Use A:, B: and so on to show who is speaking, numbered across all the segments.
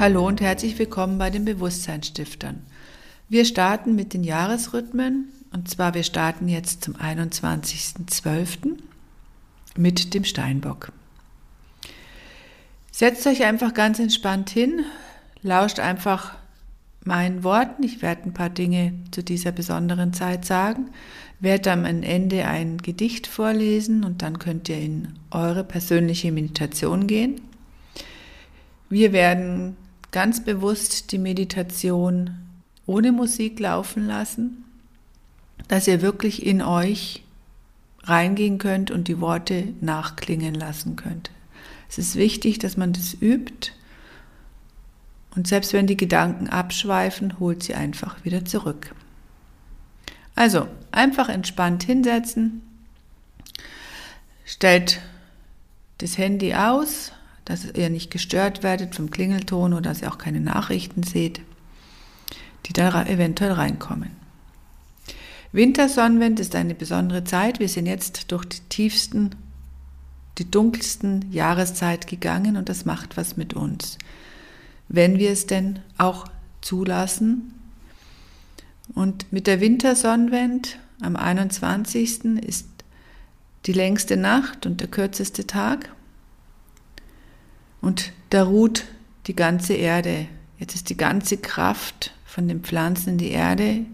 A: Hallo und herzlich willkommen bei den Bewusstseinsstiftern. Wir starten mit den Jahresrhythmen und zwar wir starten jetzt zum 21.12. mit dem Steinbock. Setzt euch einfach ganz entspannt hin, lauscht einfach meinen Worten. Ich werde ein paar Dinge zu dieser besonderen Zeit sagen, werde am Ende ein Gedicht vorlesen und dann könnt ihr in eure persönliche Meditation gehen. Wir werden ganz bewusst die Meditation ohne Musik laufen lassen, dass ihr wirklich in euch reingehen könnt und die Worte nachklingen lassen könnt. Es ist wichtig, dass man das übt und selbst wenn die Gedanken abschweifen, holt sie einfach wieder zurück. Also einfach entspannt hinsetzen, stellt das Handy aus, dass ihr nicht gestört werdet vom Klingelton oder dass ihr auch keine Nachrichten seht, die da eventuell reinkommen. Wintersonnenwind ist eine besondere Zeit. Wir sind jetzt durch die tiefsten, die dunkelsten Jahreszeit gegangen und das macht was mit uns. Wenn wir es denn auch zulassen. Und mit der Wintersonnenwend am 21. ist die längste Nacht und der kürzeste Tag. Und da ruht die ganze Erde. Jetzt ist die ganze Kraft von den Pflanzen in die Erde.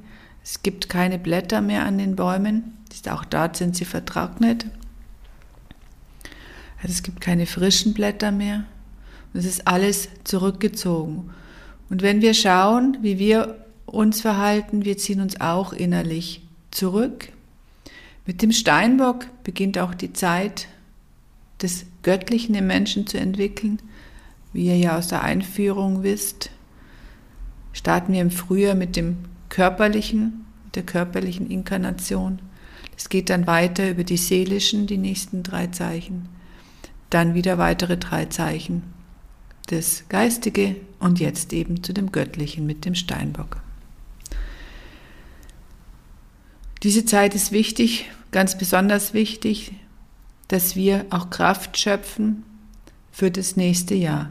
A: Es gibt keine Blätter mehr an den Bäumen. Auch dort sind sie vertrocknet. Also es gibt keine frischen Blätter mehr. Und es ist alles zurückgezogen. Und wenn wir schauen, wie wir uns verhalten, wir ziehen uns auch innerlich zurück. Mit dem Steinbock beginnt auch die Zeit des Göttlichen im Menschen zu entwickeln. Wie ihr ja aus der Einführung wisst, starten wir im Frühjahr mit dem körperlichen, der körperlichen Inkarnation. Es geht dann weiter über die seelischen, die nächsten drei Zeichen. Dann wieder weitere drei Zeichen. Das Geistige und jetzt eben zu dem Göttlichen mit dem Steinbock. Diese Zeit ist wichtig, ganz besonders wichtig, dass wir auch Kraft schöpfen für das nächste Jahr.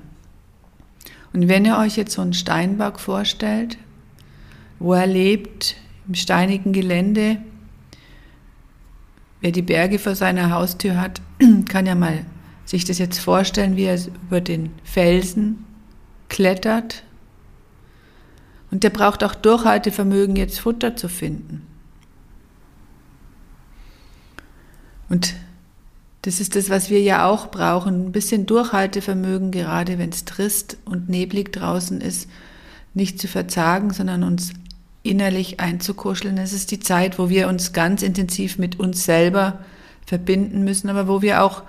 A: Und wenn ihr euch jetzt so einen Steinbock vorstellt, wo er lebt, im steinigen Gelände, wer die Berge vor seiner Haustür hat, kann ja mal sich das jetzt vorstellen, wie er über den Felsen klettert. Und der braucht auch Durchhaltevermögen, jetzt Futter zu finden. Und das ist das, was wir ja auch brauchen. Ein bisschen Durchhaltevermögen, gerade wenn es trist und neblig draußen ist, nicht zu verzagen, sondern uns innerlich einzukuscheln. Es ist die Zeit, wo wir uns ganz intensiv mit uns selber verbinden müssen, aber wo wir auch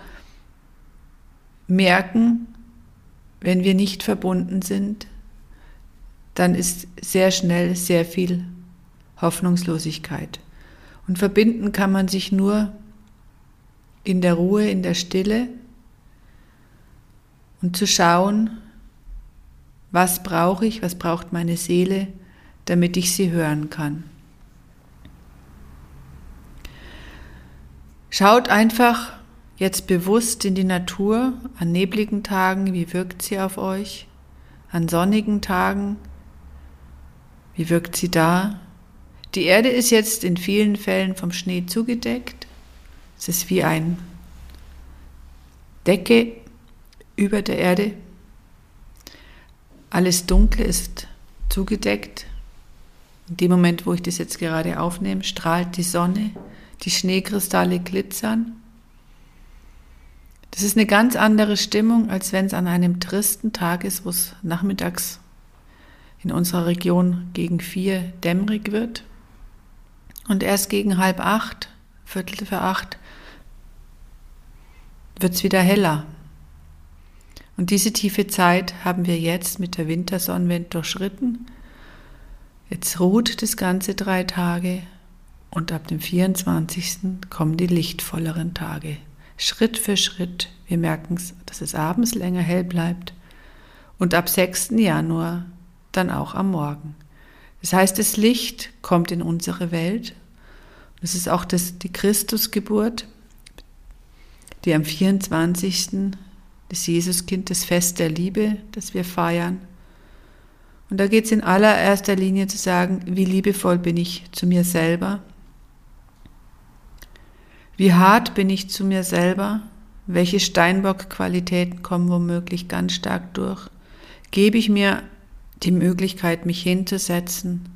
A: merken, wenn wir nicht verbunden sind, dann ist sehr schnell sehr viel Hoffnungslosigkeit. Und verbinden kann man sich nur in der Ruhe, in der Stille und zu schauen, was brauche ich, was braucht meine Seele, damit ich sie hören kann. Schaut einfach jetzt bewusst in die Natur an nebligen Tagen, wie wirkt sie auf euch, an sonnigen Tagen, wie wirkt sie da. Die Erde ist jetzt in vielen Fällen vom Schnee zugedeckt. Es ist wie ein Decke über der Erde. Alles Dunkle ist zugedeckt. In dem Moment, wo ich das jetzt gerade aufnehme, strahlt die Sonne, die Schneekristalle glitzern. Das ist eine ganz andere Stimmung, als wenn es an einem tristen Tag ist, wo es nachmittags in unserer Region gegen vier dämmerig wird. Und erst gegen halb acht, Viertel für acht, wird es wieder heller. Und diese tiefe Zeit haben wir jetzt mit der Wintersonnenwende durchschritten. Jetzt ruht das Ganze drei Tage und ab dem 24. kommen die lichtvolleren Tage. Schritt für Schritt. Wir merken es, dass es abends länger hell bleibt. Und ab 6. Januar dann auch am Morgen. Das heißt, das Licht kommt in unsere Welt. Das ist auch das, die Christusgeburt die am 24. das Jesuskind, das Fest der Liebe, das wir feiern. Und da geht es in allererster Linie zu sagen, wie liebevoll bin ich zu mir selber? Wie hart bin ich zu mir selber? Welche Steinbock-Qualitäten kommen womöglich ganz stark durch? Gebe ich mir die Möglichkeit, mich hinzusetzen,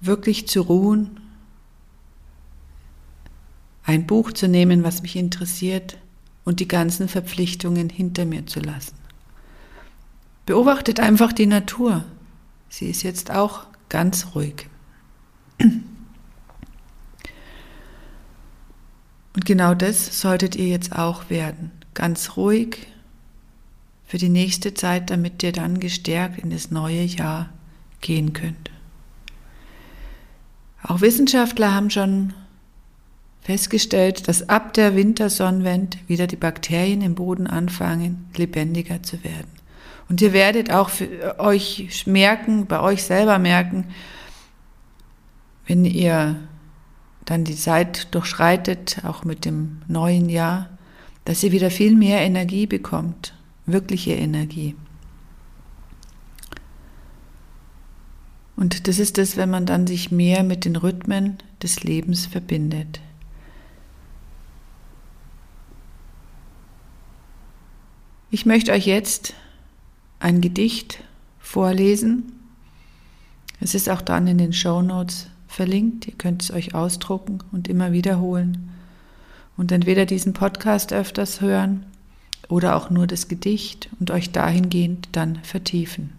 A: wirklich zu ruhen, ein Buch zu nehmen, was mich interessiert und die ganzen Verpflichtungen hinter mir zu lassen. Beobachtet einfach die Natur. Sie ist jetzt auch ganz ruhig. Und genau das solltet ihr jetzt auch werden. Ganz ruhig für die nächste Zeit, damit ihr dann gestärkt in das neue Jahr gehen könnt. Auch Wissenschaftler haben schon festgestellt, dass ab der Wintersonnenwende wieder die Bakterien im Boden anfangen, lebendiger zu werden. Und ihr werdet auch für euch merken, bei euch selber merken, wenn ihr dann die Zeit durchschreitet, auch mit dem neuen Jahr, dass ihr wieder viel mehr Energie bekommt, wirkliche Energie. Und das ist es, wenn man dann sich mehr mit den Rhythmen des Lebens verbindet. Ich möchte euch jetzt ein Gedicht vorlesen. Es ist auch dann in den Show Notes verlinkt. Ihr könnt es euch ausdrucken und immer wiederholen. Und entweder diesen Podcast öfters hören oder auch nur das Gedicht und euch dahingehend dann vertiefen.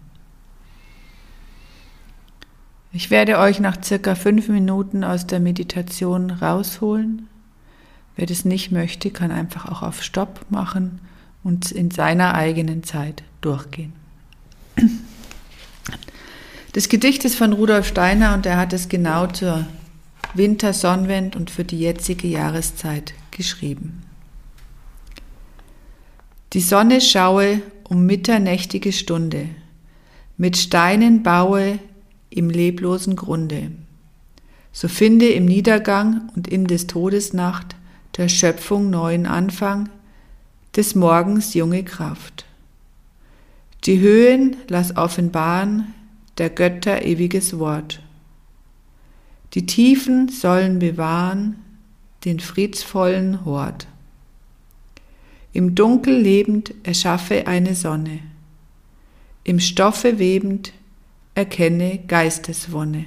A: Ich werde euch nach circa fünf Minuten aus der Meditation rausholen. Wer das nicht möchte, kann einfach auch auf Stopp machen und in seiner eigenen Zeit durchgehen. Das Gedicht ist von Rudolf Steiner und er hat es genau zur Wintersonnenwend und für die jetzige Jahreszeit geschrieben. Die Sonne schaue um mitternächtige Stunde, mit Steinen baue im leblosen Grunde. So finde im Niedergang und in des Todesnacht der Schöpfung neuen Anfang, des Morgens junge Kraft. Die Höhen lass offenbaren, der Götter ewiges Wort. Die Tiefen sollen bewahren den friedvollen Hort. Im Dunkel lebend erschaffe eine Sonne, im Stoffe webend erkenne Geisteswonne.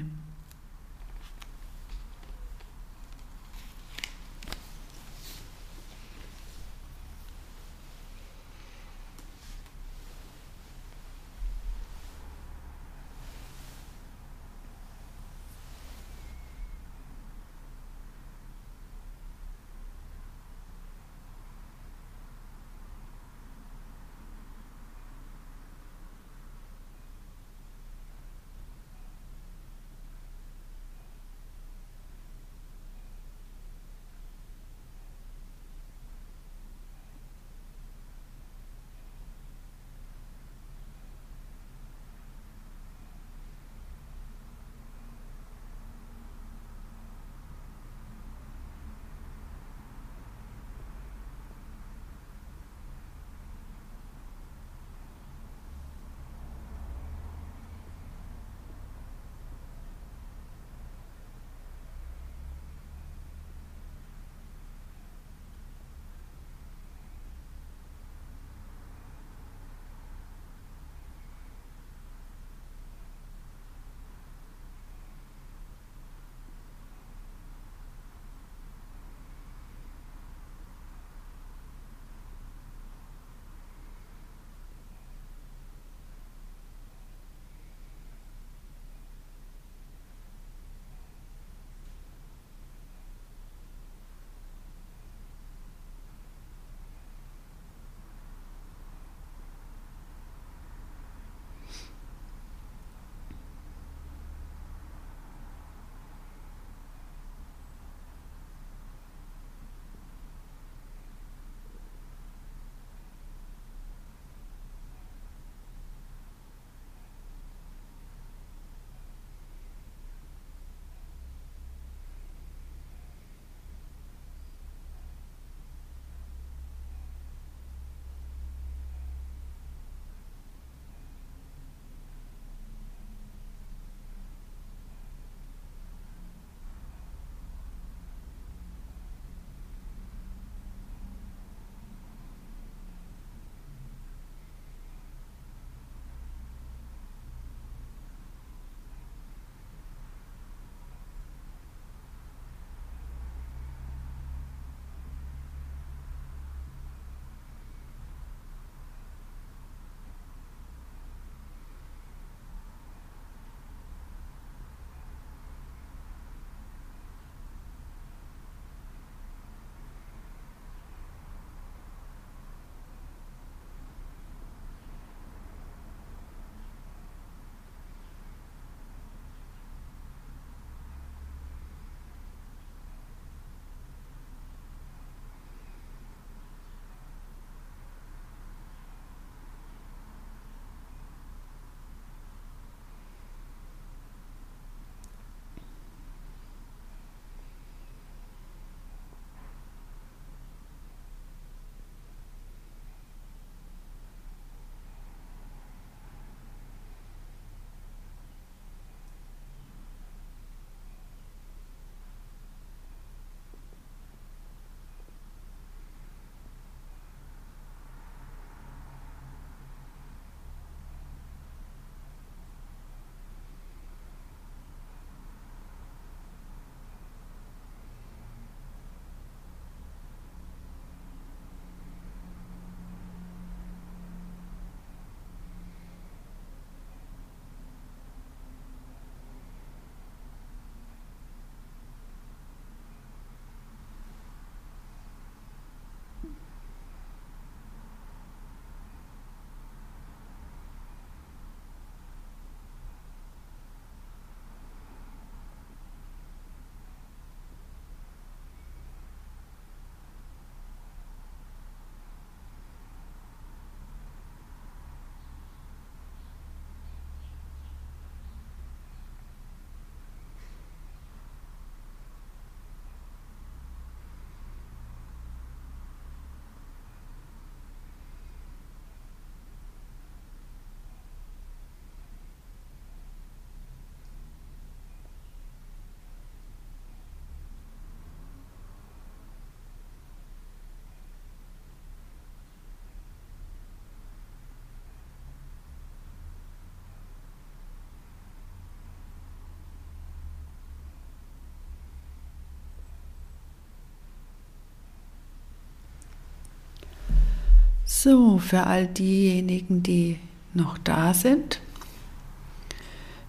A: So, für all diejenigen, die noch da sind,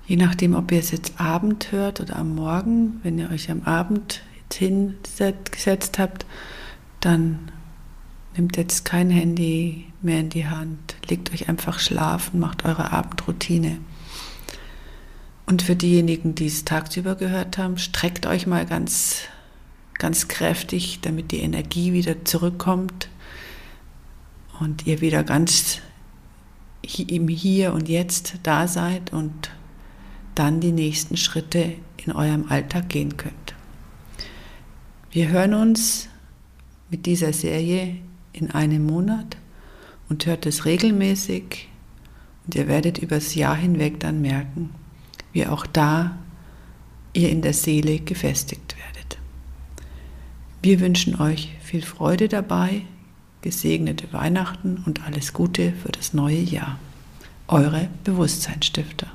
A: je nachdem, ob ihr es jetzt Abend hört oder am Morgen, wenn ihr euch am Abend hingesetzt habt, dann nehmt jetzt kein Handy mehr in die Hand, legt euch einfach schlafen, macht eure Abendroutine. Und für diejenigen, die es tagsüber gehört haben, streckt euch mal ganz, ganz kräftig, damit die Energie wieder zurückkommt und ihr wieder ganz im Hier und Jetzt da seid und dann die nächsten Schritte in eurem Alltag gehen könnt. Wir hören uns mit dieser Serie in einem Monat und hört es regelmäßig und ihr werdet übers Jahr hinweg dann merken, wie auch da ihr in der Seele gefestigt werdet. Wir wünschen euch viel Freude dabei, gesegnete Weihnachten und alles Gute für das neue Jahr. Eure Bewusstseinsstifter.